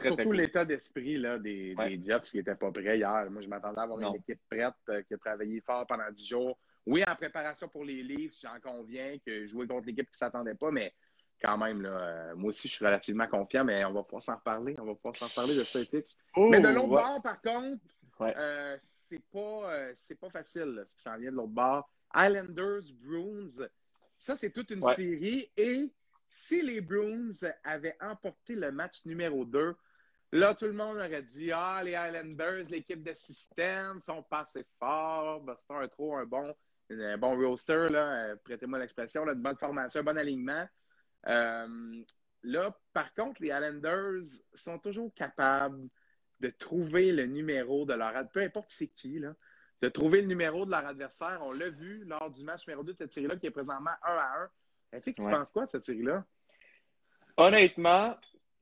surtout, l'état d'esprit des, Jets qui n'étaient pas prêts hier. Moi, je m'attendais à avoir une équipe prête euh, qui a travaillé fort pendant dix jours. Oui, en préparation pour les livres, j'en conviens que jouer contre l'équipe qui ne s'attendait pas, mais quand même, là, euh, moi aussi, je suis relativement confiant, mais on va pouvoir s'en reparler. On va pouvoir s'en reparler de Celtics. mais de l'autre bord, par contre, c'est pas, pas facile ce qui s'en vient de l'autre bord. Islanders, Bruins, ça, c'est toute une série. Et si les Bruins avaient emporté le match numéro 2, Là, tout le monde aurait dit Ah, les Islanders, l'équipe de système, sont pas assez forts. Boston a trop un bon, un bon roster, là, euh, prêtez-moi l'expression, une bonne formation, un bon alignement. Euh, là, par contre, les Islanders sont toujours capables de trouver le numéro de leur peu importe c'est qui, là, de trouver le numéro de leur adversaire. On l'a vu lors du match numéro 2 de cette série-là, qui est présentement 1 à 1. Fait que tu penses quoi de cette série-là? Honnêtement,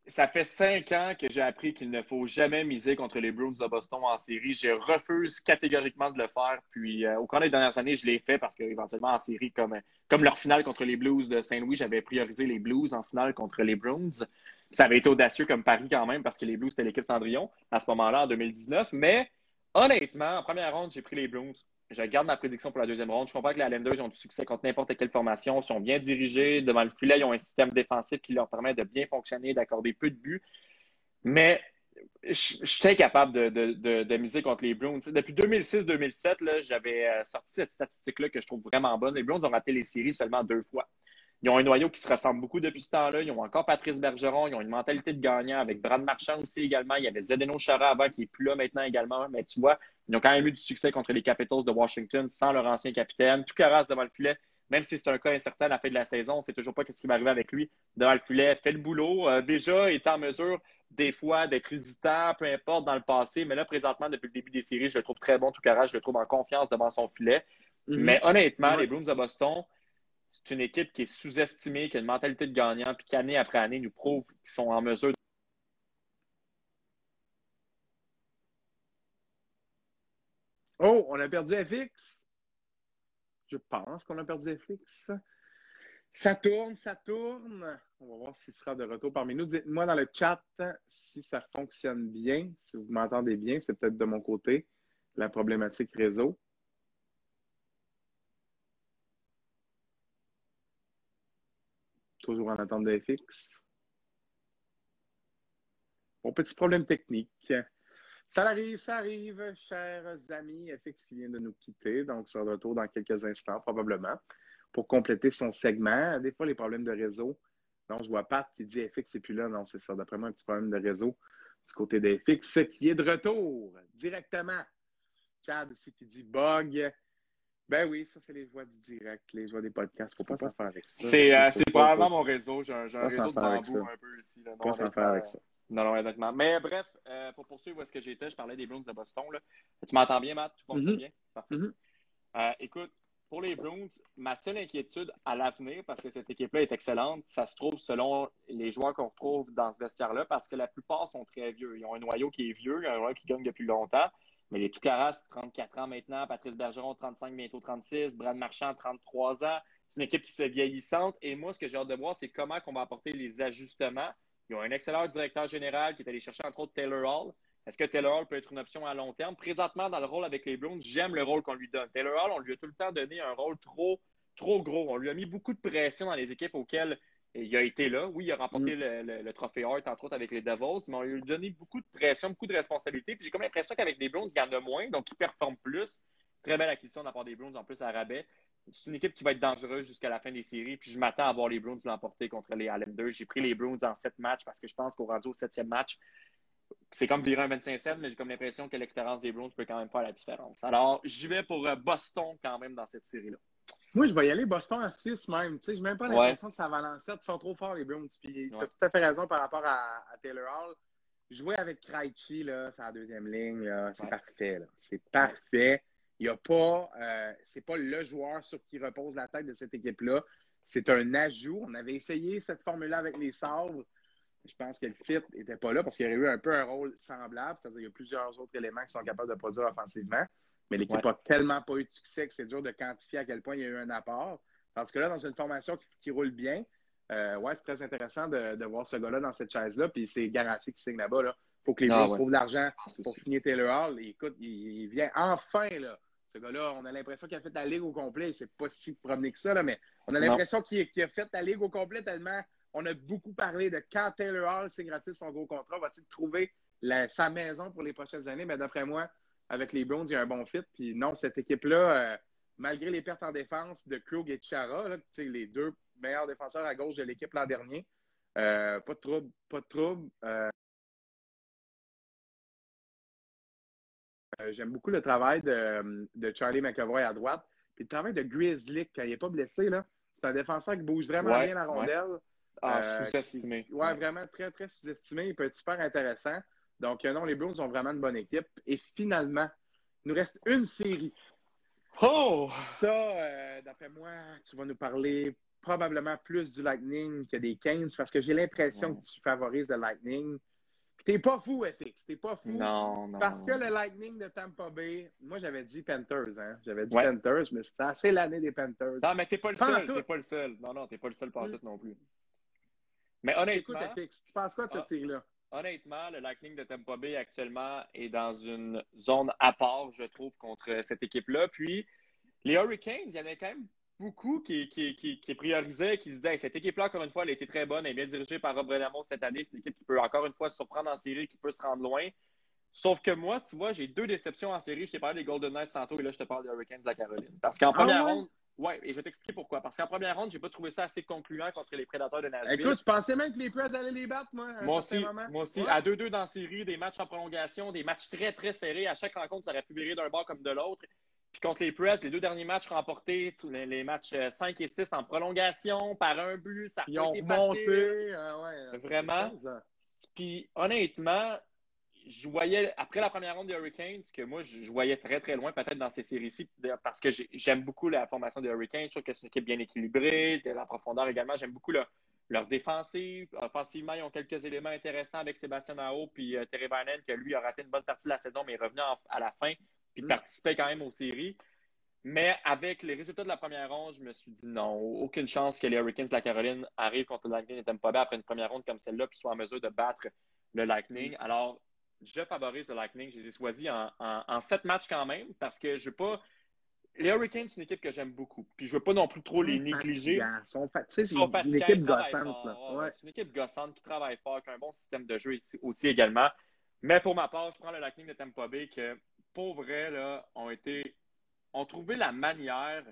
ça fait cinq ans que j'ai appris qu'il ne faut jamais miser contre les Bruins de Boston en série. Je refuse catégoriquement de le faire. Puis euh, au cours des dernières années, je l'ai fait parce qu'éventuellement en série, comme, comme leur finale contre les Blues de Saint-Louis, j'avais priorisé les Blues en finale contre les Bruins. Ça avait été audacieux comme pari quand même parce que les Blues, c'était l'équipe Cendrillon à ce moment-là en 2019. Mais honnêtement, en première ronde, j'ai pris les Bruins je garde ma prédiction pour la deuxième ronde. Je comprends que les Islanders ont du succès contre n'importe quelle formation, ils sont bien dirigés. Devant le filet, ils ont un système défensif qui leur permet de bien fonctionner, d'accorder peu de buts. Mais je, suis incapable de, miser contre les Bruins. Depuis 2006-2007, j'avais euh, sorti cette statistique-là que je trouve vraiment bonne. Les Bruins ont raté les séries seulement deux fois. Ils ont un noyau qui se ressemble beaucoup depuis ce temps-là. Ils ont encore Patrice Bergeron. Ils ont une mentalité de gagnant avec Brad Marchand aussi également. Il y avait Zdeno Chara avant qui n'est plus là maintenant également. Mais tu vois, ils ont quand même eu du succès contre les Capitals de Washington sans leur ancien capitaine. Tout caresse devant le filet. Même si c'est un cas incertain à la fin de la saison, on ne sait toujours pas ce qui va arriver avec lui. Devant le filet, fait le boulot. Euh, déjà, est en mesure des fois d'être hésitant, peu importe dans le passé. Mais là, présentement, depuis le début des séries, je le trouve très bon, tout carrage. Je le trouve en confiance devant son filet. Mm-hmm. Mais honnêtement, les Bruins de Boston, c'est une équipe qui est sous-estimée, qui a une mentalité de gagnant, puis qu'année après année nous prouve qu'ils sont en mesure Oh, on a perdu FX. Je pense qu'on a perdu FX. Ça tourne, ça tourne. On va voir s'il sera de retour parmi nous. Dites-moi dans le chat si ça fonctionne bien, si vous m'entendez bien. C'est peut-être de mon côté la problématique réseau. Toujours en attente de FX. Bon, petit problème technique. Ça arrive, ça arrive, chers amis. FX qui vient de nous quitter, donc sera de retour dans quelques instants, probablement, pour compléter son segment. Des fois, les problèmes de réseau. Non, je vois Pat qui dit FX et puis là. Non, c'est ça. D'après moi, un petit problème de réseau du côté de FX qui est de retour directement. Chad aussi qui dit bug. Ben oui, ça, c'est les joies du direct, les joies des podcasts. Faut pas s'en faire avec ça. C'est euh, probablement mon réseau. J'ai un, un réseau de bambou un peu ici. Là. pas s'en faire avec ça. Non, non, exactement. Mais bref, euh, pour poursuivre où est-ce que j'étais, je parlais des Bruins de Boston. Là. Tu m'entends bien, Matt? Tu fonctionnes mm-hmm. bien? Parfait. Mm-hmm. euh, écoute, pour les Bruins, ma seule inquiétude à l'avenir, parce que cette équipe-là est excellente, ça se trouve selon les joueurs qu'on retrouve dans ce vestiaire-là, parce que la plupart sont très vieux. Ils ont un noyau qui est vieux, un noyau qui gagne depuis longtemps. Mais les Toucaras, 34 ans maintenant, Patrice Bergeron, 35, bientôt 36, Brad Marchand, 33 ans. C'est une équipe qui se fait vieillissante. Et moi, ce que j'ai hâte de voir, c'est comment on va apporter les ajustements. Ils ont un excellent directeur général qui est allé chercher, entre autres, Taylor Hall. Est-ce que Taylor Hall peut être une option à long terme? Présentement, dans le rôle avec les Bruins, j'aime le rôle qu'on lui donne. Taylor Hall, on lui a tout le temps donné un rôle trop, trop gros. On lui a mis beaucoup de pression dans les équipes auxquelles il a été là. Oui, il a remporté mm. le, trophée Hart, entre autres, avec les Devils, mais on lui a donné beaucoup de pression, beaucoup de responsabilités. Puis j'ai comme l'impression qu'avec les Browns, il a moins, donc il performe plus. Très belle acquisition de la part des Browns, en plus à rabais. C'est une équipe qui va être dangereuse jusqu'à la fin des séries. Puis je m'attends à voir les Browns l'emporter contre les Islanders. J'ai pris les Browns en sept matchs parce que je pense qu'au rendu au septième match, c'est comme virer un 25-7, mais j'ai comme l'impression que l'expérience des Browns peut quand même faire la différence. Alors, j'y vais pour euh, Boston quand même dans cette série-là. Moi, je vais y aller Boston à 6 même. Tu sais, j'ai même pas l'impression que ça va lancer. Ils sont trop forts, les Browns. Puis, tu as tout à fait raison par rapport à, Taylor Hall. Jouer avec Krejci, là, c'est la deuxième ligne, c'est parfait. C'est parfait. Il y a pas, euh, c'est pas le joueur sur qui repose la tête de cette équipe-là. C'est un ajout. On avait essayé cette formule-là avec les sabres. Je pense que le fit n'était pas là parce qu'il y aurait eu un peu un rôle semblable. C'est-à-dire qu'il y a plusieurs autres éléments qui sont capables de produire offensivement. Mais l'équipe n'a tellement pas eu de succès que c'est dur de quantifier à quel point il y a eu un apport. Parce que là, dans une formation qui, roule bien, euh, ouais, c'est très intéressant de, voir ce gars-là dans cette chaise-là. Puis c'est garanti qu'il signe là-bas. Il faut que les Blues trouvent de l'argent ah, pour signer Taylor Hall. écoute, il, vient enfin, là. Ce gars-là, on a l'impression qu'il a fait la ligue au complet. C'est pas si promené que ça, là, mais on a l'impression qu'il a fait la ligue au complet tellement on a beaucoup parlé de quand Taylor Hall signe son gros contrat. Va-t-il trouver sa maison pour les prochaines années? Mais d'après moi, avec les Browns, il y a un bon fit. Puis non, cette équipe-là, euh, malgré les pertes en défense de Krug et Chara, les deux meilleurs défenseurs à gauche de l'équipe l'an dernier, euh, pas de trouble, pas de trouble. Euh, j'aime beaucoup le travail de, de, Charlie McAvoy à droite. Puis le travail de Grizzly, quand il n'est pas blessé, là, c'est un défenseur qui bouge vraiment bien la rondelle. Ah, sous-estimé. Ouais, vraiment très, très sous-estimé. Il peut être super intéressant. Donc, non, les Blues ont vraiment une bonne équipe. Et finalement, il nous reste une série. Oh! Ça, euh, d'après moi, tu vas nous parler probablement plus du Lightning que des Canes parce que j'ai l'impression que tu favorises le Lightning. T'es pas fou, FX. T'es pas fou. Non, non. Parce que le Lightning de Tampa Bay, moi, j'avais dit Panthers, hein. J'avais dit Panthers, mais c'était assez l'année des Panthers. Non, mais t'es pas le seul. T'es pas le seul. Non, non, t'es pas le seul par tout non plus. Mais honnêtement. Écoute, FX, tu penses quoi de cette ah, série-là? Honnêtement, le Lightning de Tampa Bay actuellement est dans une zone à part, je trouve, contre cette équipe-là. Puis, les Hurricanes, il y en a quand même beaucoup qui, qui, qui, qui priorisaient, qui se disaient cette équipe-là, encore une fois, elle a été très bonne, elle est bien dirigée par Rob Brenamo cette année. C'est une équipe qui peut encore une fois se surprendre en série, qui peut se rendre loin. Sauf que moi, tu vois, j'ai deux déceptions en série. Je t'ai parlé des Golden Knights tantôt et là, je te parle des Hurricanes de la Caroline. Parce qu'en ah première ronde, ouais, et je vais t'expliquer pourquoi. Parce qu'en première ronde, j'ai pas trouvé ça assez concluant contre les Prédateurs de Nashville. Écoute, je pensais même que les Preds allaient les battre, moi. moi aussi, moi aussi. À 2-2 dans la série, des matchs en prolongation, des matchs très, très serrés. À chaque rencontre, ça aurait pu virer d'un bord comme de l'autre. Puis contre les Preds, les deux derniers matchs remportés, tous les, matchs 5 euh, et 6 en prolongation, par un but, ça a Ils ont monté, euh, Vraiment. Puis honnêtement, je voyais, après la première ronde des Hurricanes, que moi, je, voyais très, très loin, peut-être dans ces séries-ci, parce que j'aime beaucoup la formation des Hurricanes. Je trouve que c'est une équipe bien équilibrée, de la profondeur également. J'aime beaucoup leur défensive. Offensivement, ils ont quelques éléments intéressants avec Sébastien Nao puis euh, Terry Vanen, qui lui a raté une bonne partie de la saison, mais est revenu à la fin puis mm. participait quand même aux séries. Mais avec les résultats de la première ronde, je me suis dit non, aucune chance que les Hurricanes de la Caroline arrivent contre le Lightning et Tampa Bay après une première ronde comme celle-là, puis soient en mesure de battre le Lightning. Mm. Alors, je favorise le Lightning. Je les ai choisis en, sept matchs quand même parce que je veux pas. Les Hurricanes, c'est une équipe que j'aime beaucoup. Puis je veux pas non plus trop les négliger. C'est une équipe gossante. C'est une équipe gossante qui travaille fort, qui a un bon système de jeu aussi également. Mais pour ma part, je prends le Lightning de Tampa Bay que pour vrai, là, ont été, ont trouvé la manière,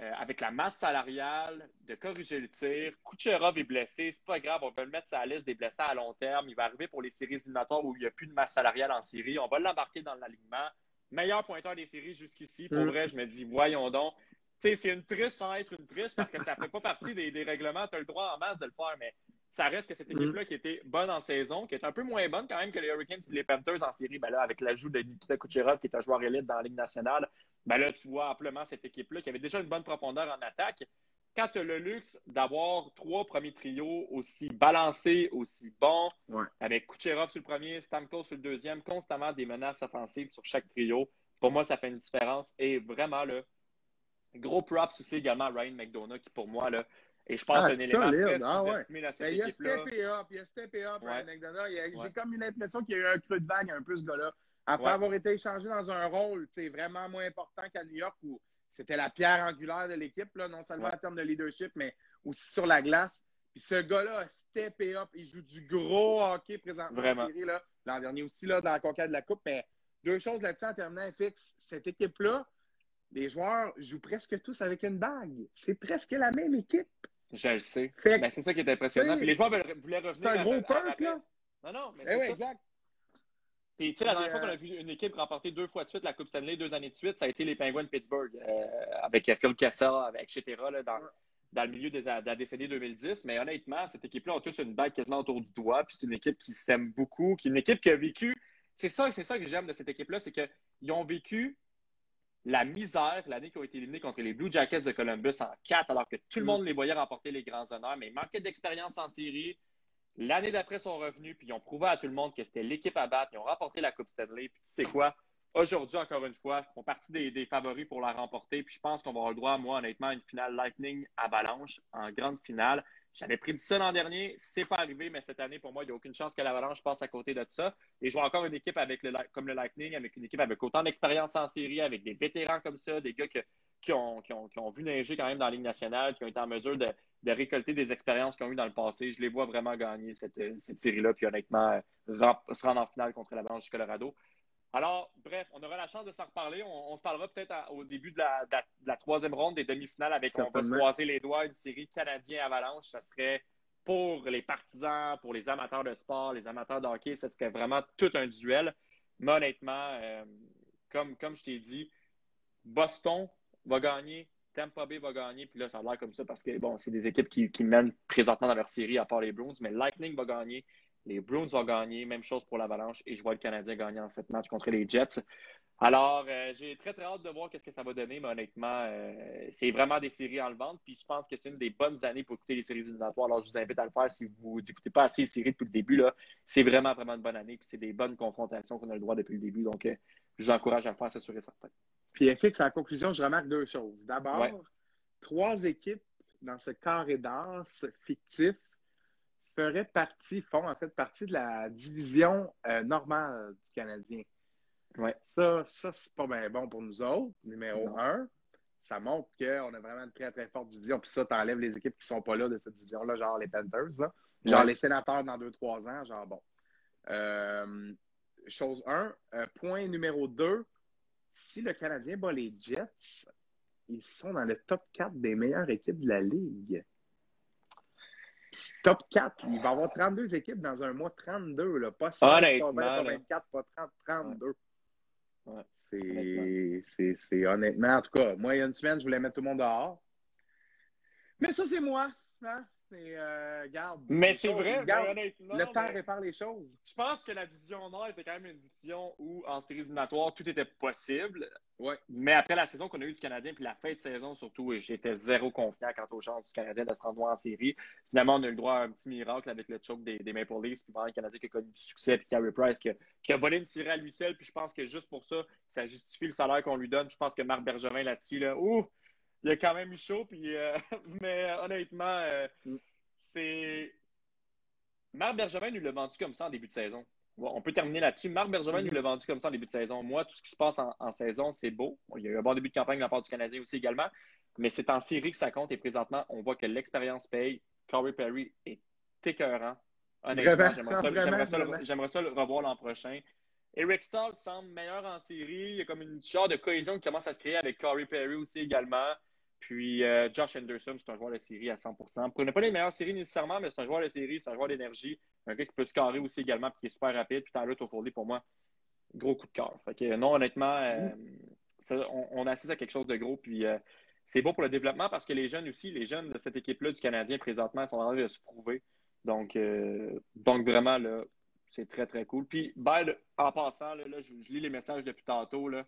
euh, avec la masse salariale, de corriger le tir. Kucherov est blessé, c'est pas grave, on va le mettre sur la liste des blessés à long terme. Il va arriver pour les séries éliminatoires où il n'y a plus de masse salariale en série. On va l'embarquer dans l'alignement. Meilleur pointeur des séries jusqu'ici. Pour mm. vrai, je me dis, voyons donc. c'est une triche sans être une triche parce que ça ne fait pas partie des, des règlements. Tu as le droit en masse de le faire, mais ça reste que cette mm. équipe-là qui était bonne en saison, qui est un peu moins bonne quand même que les Hurricanes et les Panthers en série, ben là, avec l'ajout de Nikita Kucherov, qui est un joueur élite dans la Ligue nationale, ben là, tu vois amplement cette équipe-là qui avait déjà une bonne profondeur en attaque. Quand tu as le luxe d'avoir trois premiers trios aussi balancés, aussi bons, avec Kucherov sur le premier, Stamkos sur le deuxième, constamment des menaces offensives sur chaque trio, pour moi, ça fait une différence. Et vraiment, là, gros props aussi également à Ryan McDonough, qui pour moi, là, et je pense ah, un élément très ah, ouais. la ben, Il a steppé up, il a steppé up, ouais. J'ai comme une impression qu'il y a eu un creux de vague un peu, ce gars-là. Après avoir été échangé dans un rôle vraiment moins important qu'à New York, où c'était la pierre angulaire de l'équipe, non seulement en termes de leadership, mais aussi sur la glace. Puis ce gars-là a steppé up. Il joue du gros hockey présentement en série. L'an dernier aussi, là, dans la conquête de la Coupe. Mais deux choses là-dessus en terminant, FX. Cette équipe-là, les joueurs jouent presque tous avec une bague. C'est presque la même équipe. Je le sais. Ben, c'est ça qui est impressionnant. Puis les joueurs voulaient revenir. C'est un gros perk, là. Non, non, mais eh c'est exact. Puis, tu sais, la dernière fois qu'on a vu une équipe remporter deux fois de suite la Coupe Stanley, deux années de suite, ça a été les Penguins de Pittsburgh, euh, avec Phil Kessel, avec etc., là, dans, dans, le milieu des, de la décennie 2010. Mais honnêtement, cette équipe-là a tous une bague quasiment autour du doigt. Puis c'est une équipe qui s'aime beaucoup, qui est une équipe qui a vécu. C'est ça, c'est ça que j'aime de cette équipe-là, c'est qu'ils ont vécu la misère l'année qu'ils ont été éliminés contre les Blue Jackets de Columbus en 4, alors que tout le mm. monde les voyait remporter les grands honneurs, mais ils manquaient d'expérience en série. L'année d'après, sont revenus, puis ils ont prouvé à tout le monde que c'était l'équipe à battre. Ils ont remporté la Coupe Stanley. Puis tu sais quoi? Aujourd'hui, encore une fois, font partie des, favoris pour la remporter. Puis je pense qu'on va avoir le droit, moi, honnêtement, à une finale Lightning Avalanche en grande finale. J'avais prédit ça l'an dernier, c'est pas arrivé, mais cette année, pour moi, il n'y a aucune chance que l'Avalanche passe à côté de ça. Et je vois encore une équipe avec le, comme le Lightning, avec une équipe avec autant d'expérience en série, avec des vétérans comme ça, des gars qui, ont, vu neiger quand même dans la Ligue nationale, qui ont été en mesure de, récolter des expériences qu'ils ont eues dans le passé. Je les vois vraiment gagner cette, série-là, puis honnêtement, se rendre en finale contre l'Avalanche du Colorado. Alors, bref, on aura la chance de s'en reparler. On, se parlera peut-être au début de la, troisième ronde des demi-finales avec on va se croiser les doigts une série canadien-avalanche. Ça serait pour les partisans, pour les amateurs de sport, les amateurs de hockey, ce serait vraiment tout un duel. Mais honnêtement, euh, comme, comme je t'ai dit, Boston va gagner, Tampa Bay va gagner, puis là, ça a l'air comme ça parce que, bon, c'est des équipes qui, qui, mènent présentement dans leur série, à part les Bruins, mais Lightning va gagner, les Bruins vont gagner, même chose pour l'Avalanche, et je vois le Canadien gagner en sept matchs contre les Jets. Alors, euh, j'ai très, très hâte de voir qu'est-ce que ça va donner, mais honnêtement, euh, c'est vraiment des séries enlevantes, puis je pense que c'est une des bonnes années pour écouter les séries éliminatoires. Alors, je vous invite à le faire si vous n'écoutez pas assez les séries depuis le début. là. C'est vraiment, vraiment une bonne année, puis c'est des bonnes confrontations qu'on a le droit depuis le début. Donc, euh, je vous encourage à le faire, c'est sûr et certain. Puis, FX, en conclusion, je remarque deux choses. D'abord, ouais. trois équipes dans ce carré d'as fictif feraient partie, font en fait partie de la division normale du Canadien. Ouais. Ça, ça c'est pas bien bon pour nous autres. Numéro non. un, ça montre qu'on a vraiment une très, très forte division. Puis ça, t'enlèves les équipes qui sont pas là de cette division-là, genre les Panthers, là. genre ouais. les sénateurs dans deux, trois ans, genre bon. Euh, chose un. Euh, point numéro deux, si le Canadien bat les Jets, ils sont dans le top 4 des meilleures équipes de la Ligue. Top 4, il va y avoir 32 équipes dans un mois, 32, là. Pas 6, Honnêtement, pas 20, pas 24, pas 30, 32. Ouais. C'est honnêtement, en tout cas, moi, il y a une semaine, je voulais mettre tout le monde dehors. Mais ça, c'est moi. Hein? Euh, garde, mais c'est vrai, garde, mais honnêtement. Le temps répare les choses. Je pense que la division Nord était quand même une division où, en séries éliminatoires, tout était possible. Ouais. Mais après la saison qu'on a eue du Canadien, puis la fin de saison surtout, j'étais zéro confiant quant aux chances du Canadien de se rendre en série. Finalement, on a eu le droit à un petit miracle avec le choke des, des Maple Leafs, puis le Canadien qui a connu du succès, puis Carey Price qui a, qui a volé une série à lui seul. Puis je pense que juste pour ça, ça justifie le salaire qu'on lui donne. Je pense que Marc Bergevin là-dessus, là, ouh, il a quand même eu chaud. Puis, euh, <laughs> mais honnêtement, euh, mm. c'est. Marc Bergevin nous l'a vendu comme ça en début de saison. On peut terminer là-dessus. Marc Bergevin mm nous l'a vendu comme ça en début de saison. Moi, tout ce qui se passe en, en saison, c'est beau. Bon, il y a eu un bon début de campagne de la part du Canadien aussi également. Mais c'est en série que ça compte et présentement, on voit que l'expérience paye. Corey Perry est écœurant. Honnêtement, j'aimerais ça, ça, ça, le revoir l'an prochain. Eric Stahl semble meilleur en série. Il y a comme une genre de cohésion qui commence à se créer avec Corey Perry aussi également. Puis euh, Josh Anderson, c'est un joueur de série à 100% Prenez pas les meilleures séries nécessairement, mais c'est un joueur de série, c'est un joueur d'énergie. Un gars qui peut se carrer aussi également, puis qui est super rapide. Puis Tyler Toffoli, pour moi, gros coup de cœur. Fait que non, honnêtement, euh, ça, on, on, assiste à quelque chose de gros. Puis euh, c'est bon pour le développement parce que les jeunes aussi, les jeunes de cette équipe-là du Canadien présentement sont en train de se prouver. Donc, donc vraiment, là, c'est très, très cool. Puis, ben, en passant, là, là je, je, lis les messages depuis tantôt. Là.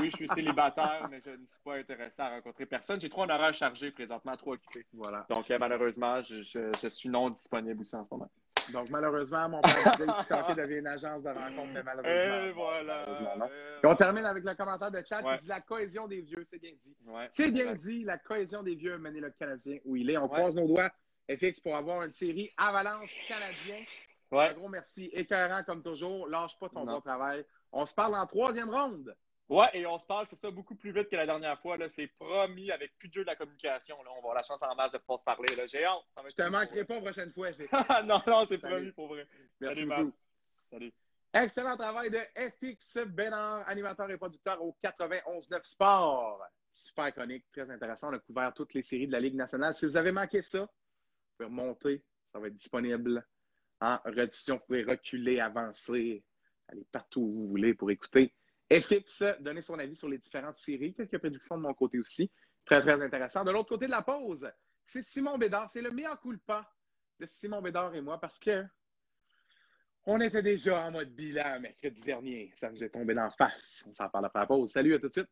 Oui, je suis célibataire, mais je ne suis pas intéressé à rencontrer personne. J'ai trop un horaire chargé présentement, trop occupé. Voilà. Donc, euh, malheureusement, je, je, je, suis non disponible aussi en ce moment. Donc, malheureusement, mon père devient une agence de rencontre, mais malheureusement. Et voilà. Malheureusement, Et on termine avec le commentaire de chat ouais. qui dit la cohésion des vieux, c'est bien dit. Ouais. C'est bien dit, la cohésion des vieux a mené le Canadien où il est. On croise nos doigts, FX, pour avoir une série Avalanche Canadien. Un gros merci. Écœurant comme toujours. Lâche pas ton non. bon travail. On se parle en troisième ronde. Ouais, et on se parle, c'est ça, beaucoup plus vite que la dernière fois. C'est promis avec plus de jeu de la communication. Là. On va avoir la chance en masse de pouvoir se parler. J'ai hâte. Ça je te manquerai pas la prochaine fois. Je vais... <laughs> non, non, c'est promis pour vrai. Merci Salut, beaucoup. Salut. Excellent travail de FX Bénard, animateur et producteur au 91.9 Sport. Super chronique, très intéressant. On a couvert toutes les séries de la Ligue nationale. Si vous avez manqué ça, vous pouvez remonter. Ça va être disponible en rediffusion. Vous pouvez reculer, avancer, aller partout où vous voulez pour écouter. FX, donner son avis sur les différentes séries. Quelques prédictions de mon côté aussi. Très, très intéressant. De l'autre côté de la pause, c'est Simon Bédard. C'est le meilleur coup de pas de Simon Bédard et moi parce que on était déjà en mode bilan mercredi dernier. Ça nous est tombé d'en face. On s'en parle après la pause. Salut, à tout de suite.